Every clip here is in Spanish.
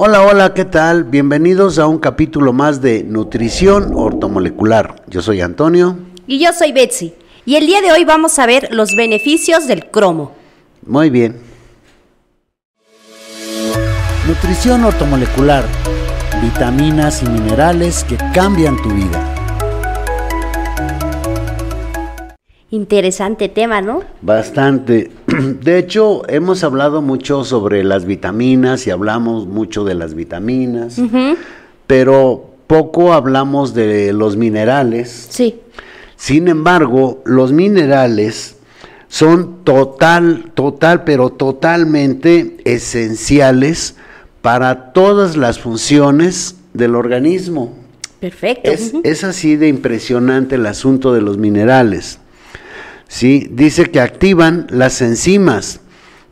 Hola, hola, ¿qué tal? Bienvenidos a un capítulo más de Nutrición Ortomolecular. Yo soy Antonio. Y yo soy Betsy. Y el día de hoy vamos a ver los beneficios del cromo. Muy bien. Nutrición ortomolecular. Vitaminas y minerales que cambian tu vida. Interesante tema, ¿no? Bastante. De hecho, hemos hablado mucho sobre las vitaminas y hablamos mucho de las vitaminas, pero poco hablamos de los minerales. Sí. Sin embargo, los minerales son total, total, pero totalmente esenciales para todas las funciones del organismo. Perfecto. Es, es así de impresionante el asunto de los minerales. ¿Sí? Dice que activan las enzimas,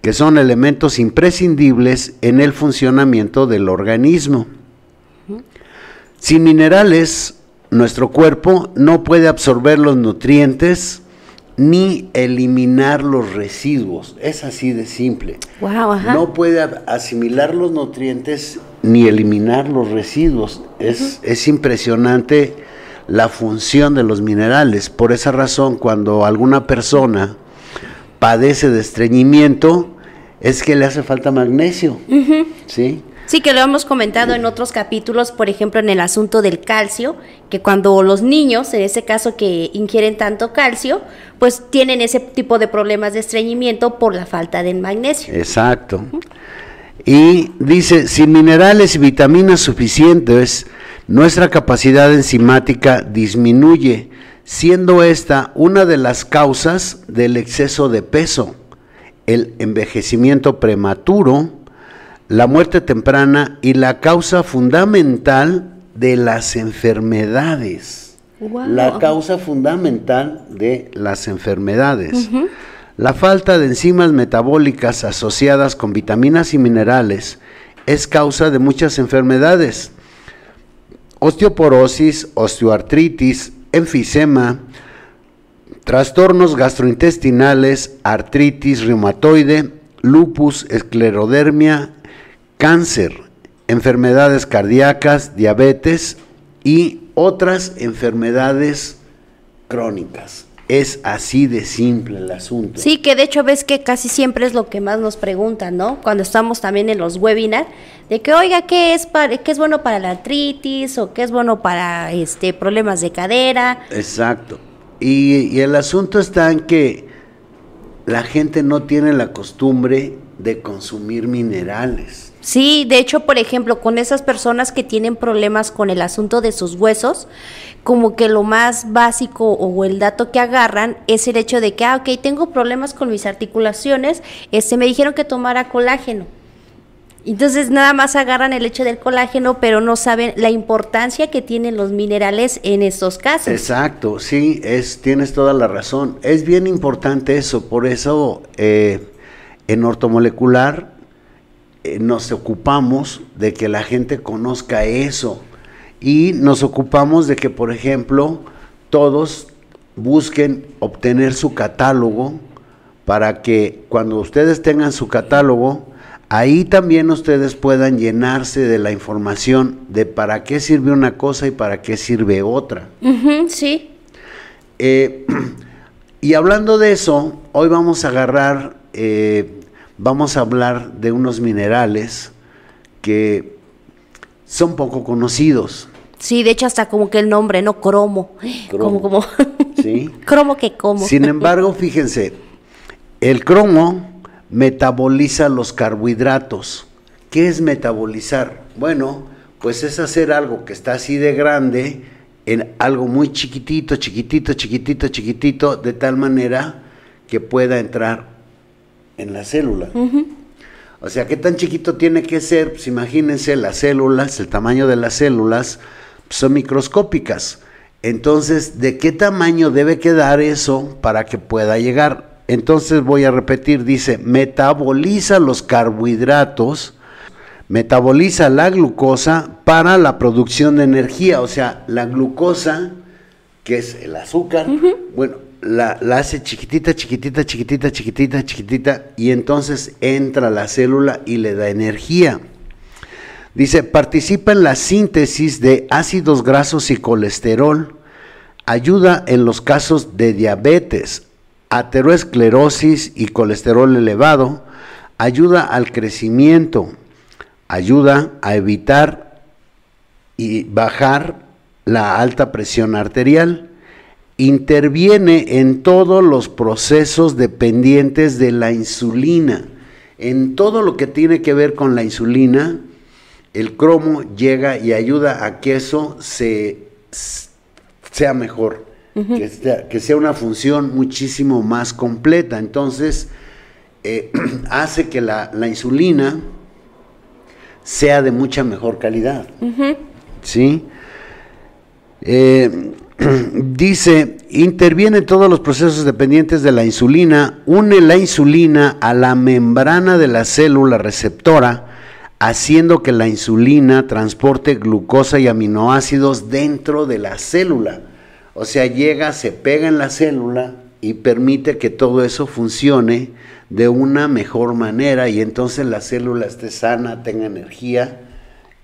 que son elementos imprescindibles en el funcionamiento del organismo. Sin minerales, nuestro cuerpo no puede absorber los nutrientes ni eliminar los residuos. Es así de simple. No puede asimilar los nutrientes ni eliminar los residuos. Es, es impresionante la función de los minerales. Por esa razón, cuando alguna persona padece de estreñimiento, es que le hace falta magnesio. ¿Sí? Sí, que lo hemos comentado en otros capítulos, por ejemplo, en el asunto del calcio, que cuando los niños, en ese caso que ingieren tanto calcio, pues tienen ese tipo de problemas de estreñimiento por la falta del magnesio. Exacto. Y dice, sin minerales y vitaminas suficientes, nuestra capacidad enzimática disminuye, siendo esta una de las causas del exceso de peso, el envejecimiento prematuro, la muerte temprana y la causa fundamental de las enfermedades. La causa fundamental de las enfermedades. La falta de enzimas metabólicas asociadas con vitaminas y minerales es causa de muchas enfermedades osteoporosis, osteoartritis, enfisema, trastornos gastrointestinales, artritis reumatoide, lupus, esclerodermia, cáncer, enfermedades cardíacas, diabetes y otras enfermedades crónicas. Es así de simple el asunto. Sí, que de hecho ves que casi siempre es lo que más nos preguntan, ¿no? Cuando estamos también en los webinars, de que, oiga, ¿qué es, para, qué es bueno para la artritis o qué es bueno para este problemas de cadera? Exacto. Y, y el asunto está en que la gente no tiene la costumbre de consumir minerales. Sí, de hecho, por ejemplo, con esas personas que tienen problemas con el asunto de sus huesos, como que lo más básico o el dato que agarran es el hecho de que, ah, ok, tengo problemas con mis articulaciones, este, me dijeron que tomara colágeno. Entonces nada más agarran el hecho del colágeno, pero no saben la importancia que tienen los minerales en estos casos. Exacto, sí, es, tienes toda la razón. Es bien importante eso, por eso eh, en ortomolecular eh, nos ocupamos de que la gente conozca eso y nos ocupamos de que, por ejemplo, todos busquen obtener su catálogo para que cuando ustedes tengan su catálogo, ahí también ustedes puedan llenarse de la información de para qué sirve una cosa y para qué sirve otra. sí. Eh, y hablando de eso, hoy vamos a agarrar, eh, vamos a hablar de unos minerales que son poco conocidos. Sí, de hecho hasta como que el nombre, ¿no? Cromo. Como, como. Sí. cromo que como. Sin embargo, fíjense, el cromo metaboliza los carbohidratos. ¿Qué es metabolizar? Bueno, pues es hacer algo que está así de grande en algo muy chiquitito, chiquitito, chiquitito, chiquitito, de tal manera que pueda entrar en la célula. O sea, ¿qué tan chiquito tiene que ser? Pues imagínense las células, el tamaño de las células son microscópicas. Entonces, ¿de qué tamaño debe quedar eso para que pueda llegar? Entonces voy a repetir, dice, metaboliza los carbohidratos, metaboliza la glucosa para la producción de energía, o sea, la glucosa, que es el azúcar, bueno, la, la, hace chiquitita, chiquitita, chiquitita, chiquitita, chiquitita, y entonces entra la célula y le da energía. Dice, participa en la síntesis de ácidos grasos y colesterol, ayuda en los casos de diabetes, ateroesclerosis y colesterol elevado, ayuda al crecimiento, ayuda a evitar y bajar la alta presión arterial, interviene en todos los procesos dependientes de la insulina, en todo lo que tiene que ver con la insulina, el cromo llega y ayuda a que eso se, sea mejor, que, sea, una función muchísimo más completa. Entonces, eh, hace que la, insulina sea de mucha mejor calidad. ¿Sí? Eh, dice, interviene en todos los procesos dependientes de la insulina, une la insulina a la membrana de la célula receptora, haciendo que la insulina transporte glucosa y aminoácidos dentro de la célula. O sea, llega, se pega en la célula y permite que todo eso funcione de una mejor manera y entonces la célula esté sana, tenga energía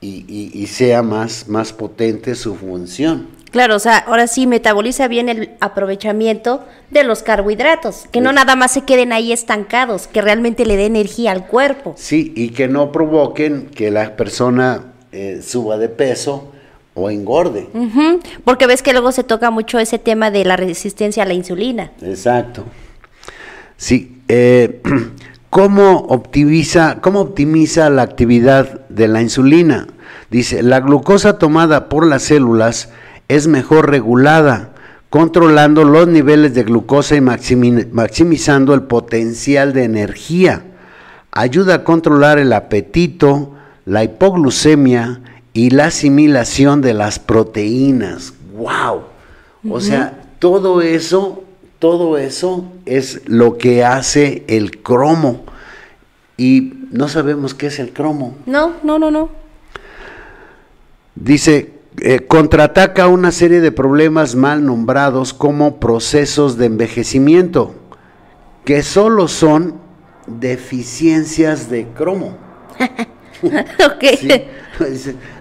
y, sea más, más potente su función. Claro, o sea, ahora sí metaboliza bien el aprovechamiento de los carbohidratos, que no nada más se queden ahí estancados, que realmente le dé energía al cuerpo. Sí, y que no provoquen que la persona eh, suba de peso o engorde. Porque ves que luego se toca mucho ese tema de la resistencia a la insulina. Exacto. Sí, eh, ¿cómo, optimiza, ¿cómo optimiza la actividad de la insulina? Dice, la glucosa tomada por las células es mejor regulada, controlando los niveles de glucosa y maximizando el potencial de energía. Ayuda a controlar el apetito, la hipoglucemia y la asimilación de las proteínas. ¡Wow! O sea, todo eso, todo eso es lo que hace el cromo. Y no sabemos qué es el cromo. No, no, no, no. Dice, eh, contraataca una serie de problemas mal nombrados como procesos de envejecimiento, que solo son deficiencias de cromo. ok.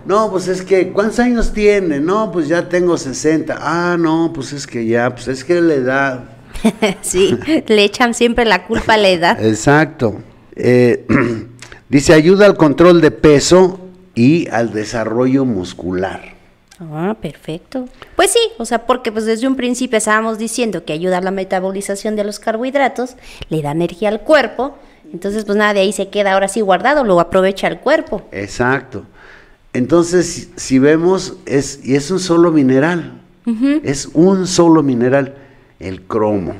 No, pues es que, ¿cuántos años tiene? No, pues ya tengo 60. Ah, no, pues es que ya, pues es que la edad. sí, le echan siempre la culpa a la edad. Exacto. Eh, dice, ayuda al control de peso y al desarrollo muscular. Ah, perfecto. Pues sí, o sea, porque pues desde un principio estábamos diciendo que ayuda a la metabolización de los carbohidratos, le da energía al cuerpo, entonces pues nada, de ahí se queda ahora sí guardado, lo aprovecha el cuerpo. Exacto. Entonces, si vemos, es, y es un solo mineral, es un solo mineral, el cromo.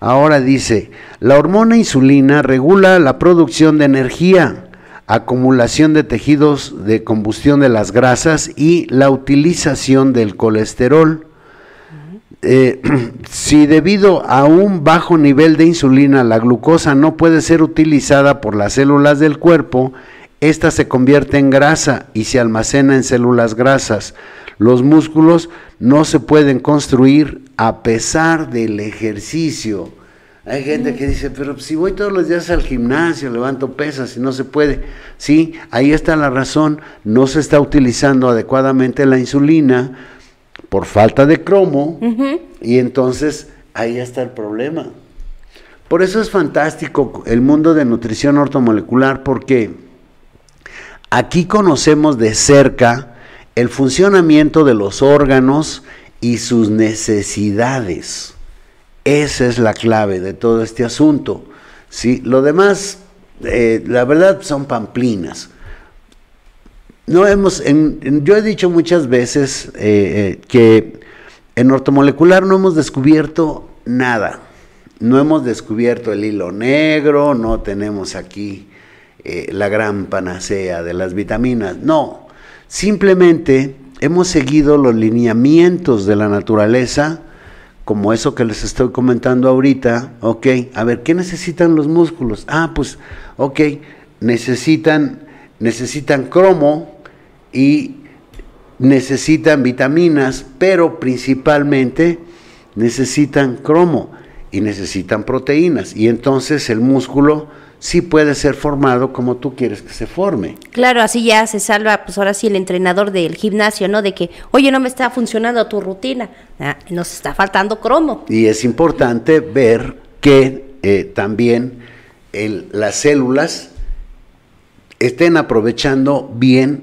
Ahora dice, la hormona insulina regula la producción de energía acumulación de tejidos de combustión de las grasas y la utilización del colesterol. Eh, si debido a un bajo nivel de insulina la glucosa no puede ser utilizada por las células del cuerpo, esta se convierte en grasa y se almacena en células grasas. Los músculos no se pueden construir a pesar del ejercicio. Hay gente que dice, pero si voy todos los días al gimnasio, levanto pesas y no se puede. Sí, ahí está la razón, no se está utilizando adecuadamente la insulina por falta de cromo y entonces ahí está el problema. Por eso es fantástico el mundo de nutrición ortomolecular porque aquí conocemos de cerca el funcionamiento de los órganos y sus necesidades. Esa es la clave de todo este asunto. ¿sí? Lo demás, eh, la verdad, son pamplinas. No hemos, yo he dicho muchas veces eh, eh, que en ortomolecular no hemos descubierto nada. No hemos descubierto el hilo negro, no tenemos aquí la gran panacea de las vitaminas. No, simplemente hemos seguido los lineamientos de la naturaleza como eso que les estoy comentando ahorita, ok, a ver, ¿qué necesitan los músculos? Ah, pues, ok, necesitan, necesitan cromo y necesitan vitaminas, pero principalmente necesitan cromo y necesitan proteínas. Y entonces el músculo sí puede ser formado como tú quieres que se forme. Claro, así ya se salva, pues ahora sí el entrenador del gimnasio, ¿no? De que, oye, no me está funcionando tu rutina, ah, nos está faltando cromo. Y es importante ver que eh, también las células estén aprovechando bien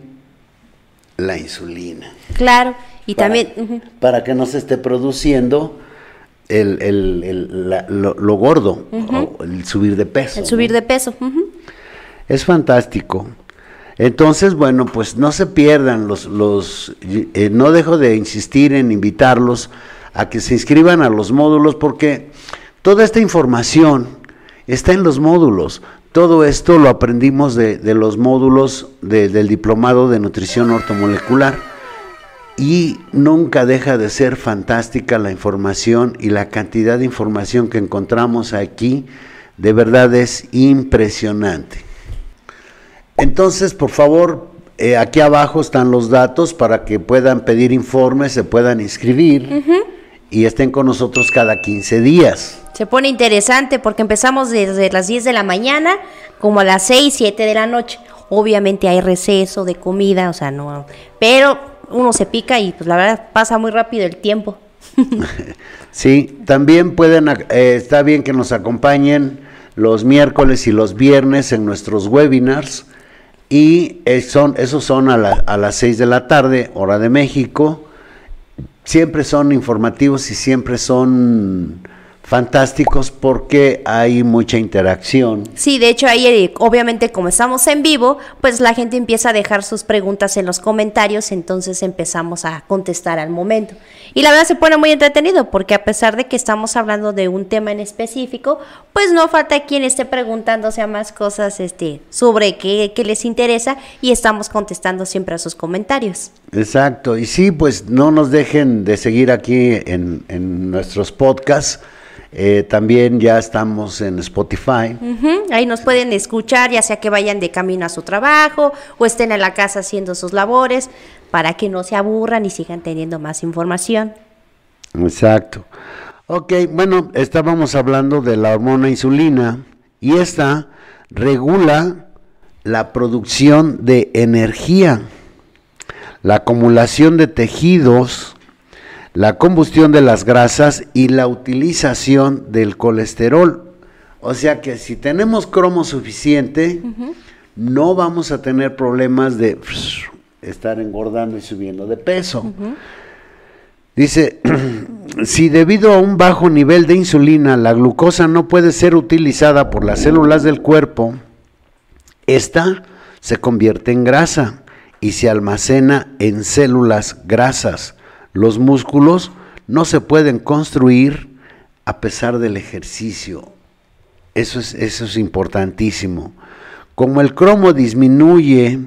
la insulina. Claro, y también... Para que no se esté produciendo el, lo, gordo, el subir de peso. El subir de peso. Es fantástico. Entonces, bueno, pues no se pierdan los, los eh, no dejo de insistir en invitarlos a que se inscriban a los módulos porque toda esta información está en los módulos. Todo esto lo aprendimos de, los módulos del diplomado de nutrición ortomolecular y nunca deja de ser fantástica la información y la cantidad de información que encontramos aquí, de verdad es impresionante. Entonces, por favor, eh, aquí abajo están los datos para que puedan pedir informes, se puedan inscribir y estén con nosotros cada 15 días. Se pone interesante porque empezamos desde las 10 de la mañana como a las 6, 7 de la noche. Obviamente hay receso de comida, o sea, no, pero uno se pica y pues la verdad pasa muy rápido el tiempo. sí, también pueden, eh, está bien que nos acompañen los miércoles y los viernes en nuestros webinars y eh, son, esos son a, a las 6 de la tarde, hora de México. Siempre son informativos y siempre son fantásticos porque hay mucha interacción. Sí, de hecho ahí eh, obviamente como estamos en vivo, pues la gente empieza a dejar sus preguntas en los comentarios, entonces empezamos a contestar al momento. Y la verdad se pone muy entretenido porque a pesar de que estamos hablando de un tema en específico, pues no falta quien esté preguntándose a más cosas este, sobre qué, les interesa y estamos contestando siempre a sus comentarios. Exacto, y sí, pues no nos dejen de seguir aquí en, en nuestros podcasts eh, también ya estamos en Spotify. Ahí nos pueden escuchar, ya sea que vayan de camino a su trabajo o estén en la casa haciendo sus labores, para que no se aburran y sigan teniendo más información. Exacto. Ok, bueno, estábamos hablando de la hormona insulina y esta regula la producción de energía, la acumulación de tejidos, la combustión de las grasas y la utilización del colesterol. O sea que si tenemos cromo suficiente, no vamos a tener problemas de estar engordando y subiendo de peso. Dice, si debido a un bajo nivel de insulina la glucosa no puede ser utilizada por las células del cuerpo, esta se convierte en grasa y se almacena en células grasas los músculos no se pueden construir a pesar del ejercicio. Eso es, eso es importantísimo. Como el cromo disminuye,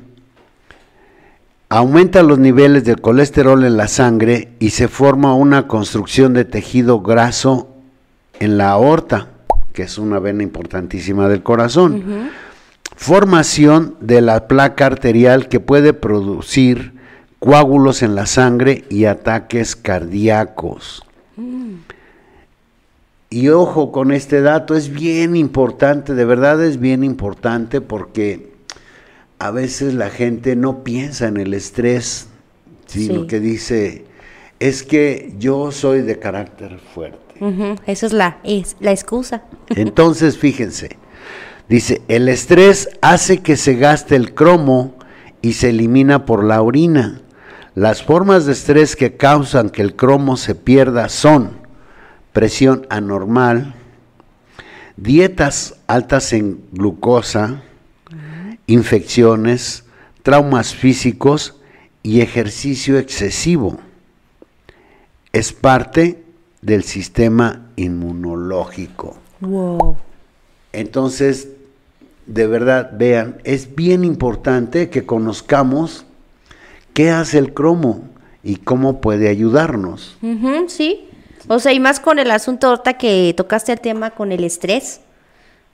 aumenta los niveles de colesterol en la sangre y se forma una construcción de tejido graso en la aorta, que es una vena importantísima del corazón. Formación de la placa arterial que puede producir coágulos en la sangre y ataques cardíacos. Y ojo con este dato, es bien importante, de verdad es bien importante porque a veces la gente no piensa en el estrés, sino que dice, es que yo soy de carácter fuerte. Esa es la, es la excusa. Entonces, fíjense, dice, el estrés hace que se gaste el cromo y se elimina por la orina. Las formas de estrés que causan que el cromo se pierda son presión anormal, dietas altas en glucosa, infecciones, traumas físicos y ejercicio excesivo. Es parte del sistema inmunológico. Entonces, de verdad, vean, es bien importante que conozcamos qué hace el cromo y cómo puede ayudarnos. sí, o sea, y más con el asunto ahorita que tocaste el tema con el estrés.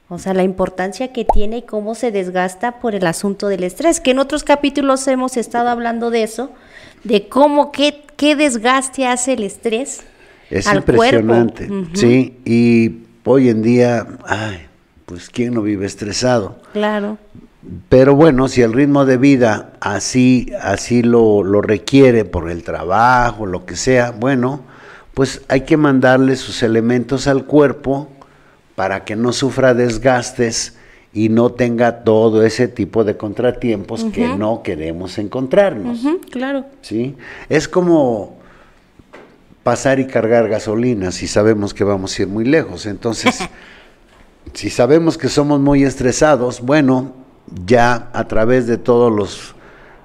O sea, la importancia que tiene y cómo se desgasta por el asunto del estrés, que en otros capítulos hemos estado hablando de eso, de cómo, qué, qué desgaste hace el estrés. Es impresionante, sí, y hoy en día, ay, pues ¿quién no vive estresado? Claro. Pero bueno, si el ritmo de vida así, así lo, lo requiere por el trabajo, lo que sea, bueno, pues hay que mandarle sus elementos al cuerpo para que no sufra desgastes y no tenga todo ese tipo de contratiempos que no queremos encontrarnos. claro. ¿sí? Es como pasar y cargar gasolina si sabemos que vamos a ir muy lejos. Entonces, si sabemos que somos muy estresados, bueno, ya a través de todos los,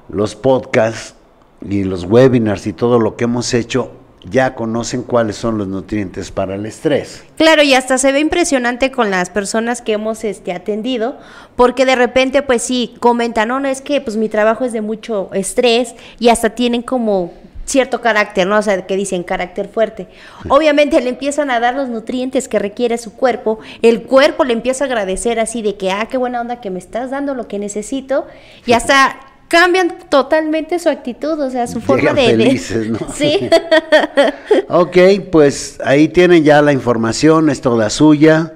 los podcasts y los webinars y todo lo que hemos hecho, ya conocen cuáles son los nutrientes para el estrés. Claro, y hasta se ve impresionante con las personas que hemos este, atendido, porque de repente, pues sí, comentan, no, no, es que pues mi trabajo es de mucho estrés y hasta tienen como cierto carácter, ¿no? O sea, que dicen carácter fuerte. Obviamente le empiezan a dar los nutrientes que requiere su cuerpo, el cuerpo le empieza a agradecer así de que, ah, qué buena onda que me estás dando lo que necesito, y hasta cambian totalmente su actitud, o sea, su forma de... Felices, ¿no? Sí. ok, pues ahí tienen ya la información, es toda suya.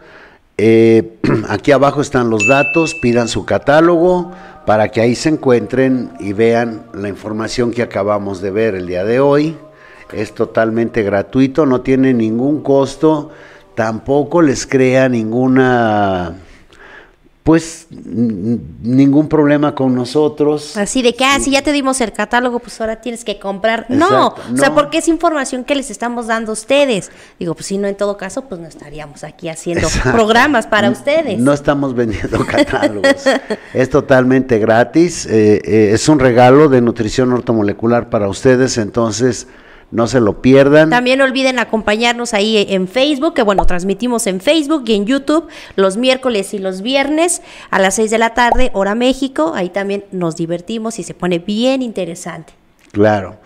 Eh, aquí abajo están los datos, pidan su catálogo para que ahí se encuentren y vean la información que acabamos de ver el día de hoy. Es totalmente gratuito, no tiene ningún costo, tampoco les crea ninguna pues ningún problema con nosotros. Así de que, ah, si ya te dimos el catálogo, pues ahora tienes que comprar. no, o sea, porque es información que les estamos dando a ustedes. Digo, pues si no, en todo caso, pues no estaríamos aquí haciendo programas para ustedes. No estamos vendiendo catálogos. es totalmente gratis. Eh, eh, es un regalo de nutrición ortomolecular para ustedes, entonces no se lo pierdan. También no olviden acompañarnos ahí en Facebook, que bueno, transmitimos en Facebook y en YouTube los miércoles y los viernes a las 6 de la tarde, hora México. Ahí también nos divertimos y se pone bien interesante. Claro.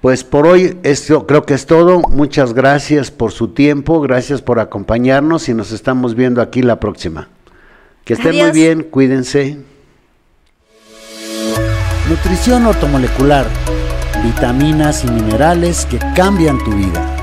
Pues por hoy esto creo que es todo. Muchas gracias por su tiempo, gracias por acompañarnos y nos estamos viendo aquí la próxima. Que estén muy bien, cuídense. Nutrición ortomolecular vitaminas y minerales que cambian tu vida.